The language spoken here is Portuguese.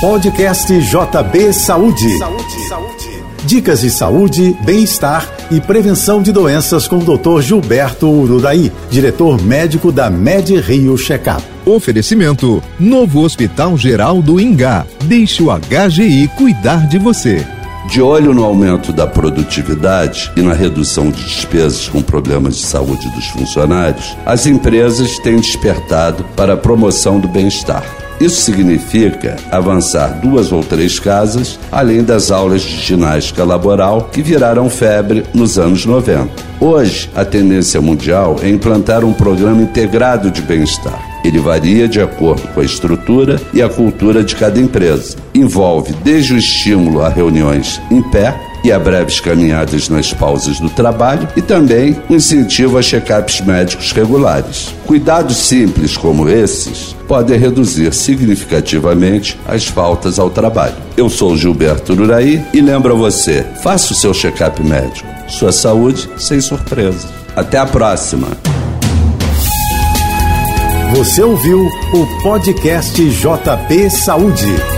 Podcast JB Saúde. Saúde, saúde. Dicas de saúde, bem-estar e prevenção de doenças com o Dr. Gilberto Urudaí, diretor médico da Med Rio Checkup. Oferecimento: Novo Hospital Geral do Ingá. Deixe o HGI cuidar de você. De olho no aumento da produtividade e na redução de despesas com problemas de saúde dos funcionários, as empresas têm despertado para a promoção do bem-estar. Isso significa avançar duas ou três casas, além das aulas de ginástica laboral que viraram febre nos anos 90. Hoje, a tendência mundial é implantar um programa integrado de bem-estar. Ele varia de acordo com a estrutura e a cultura de cada empresa. Envolve desde o estímulo a reuniões em pé e a breves caminhadas nas pausas do trabalho e também incentivo a check-ups médicos regulares. Cuidados simples como esses podem reduzir significativamente as faltas ao trabalho. Eu sou Gilberto Uraí e lembro a você: faça o seu check-up médico. Sua saúde sem surpresas. Até a próxima. Você ouviu o podcast JP Saúde.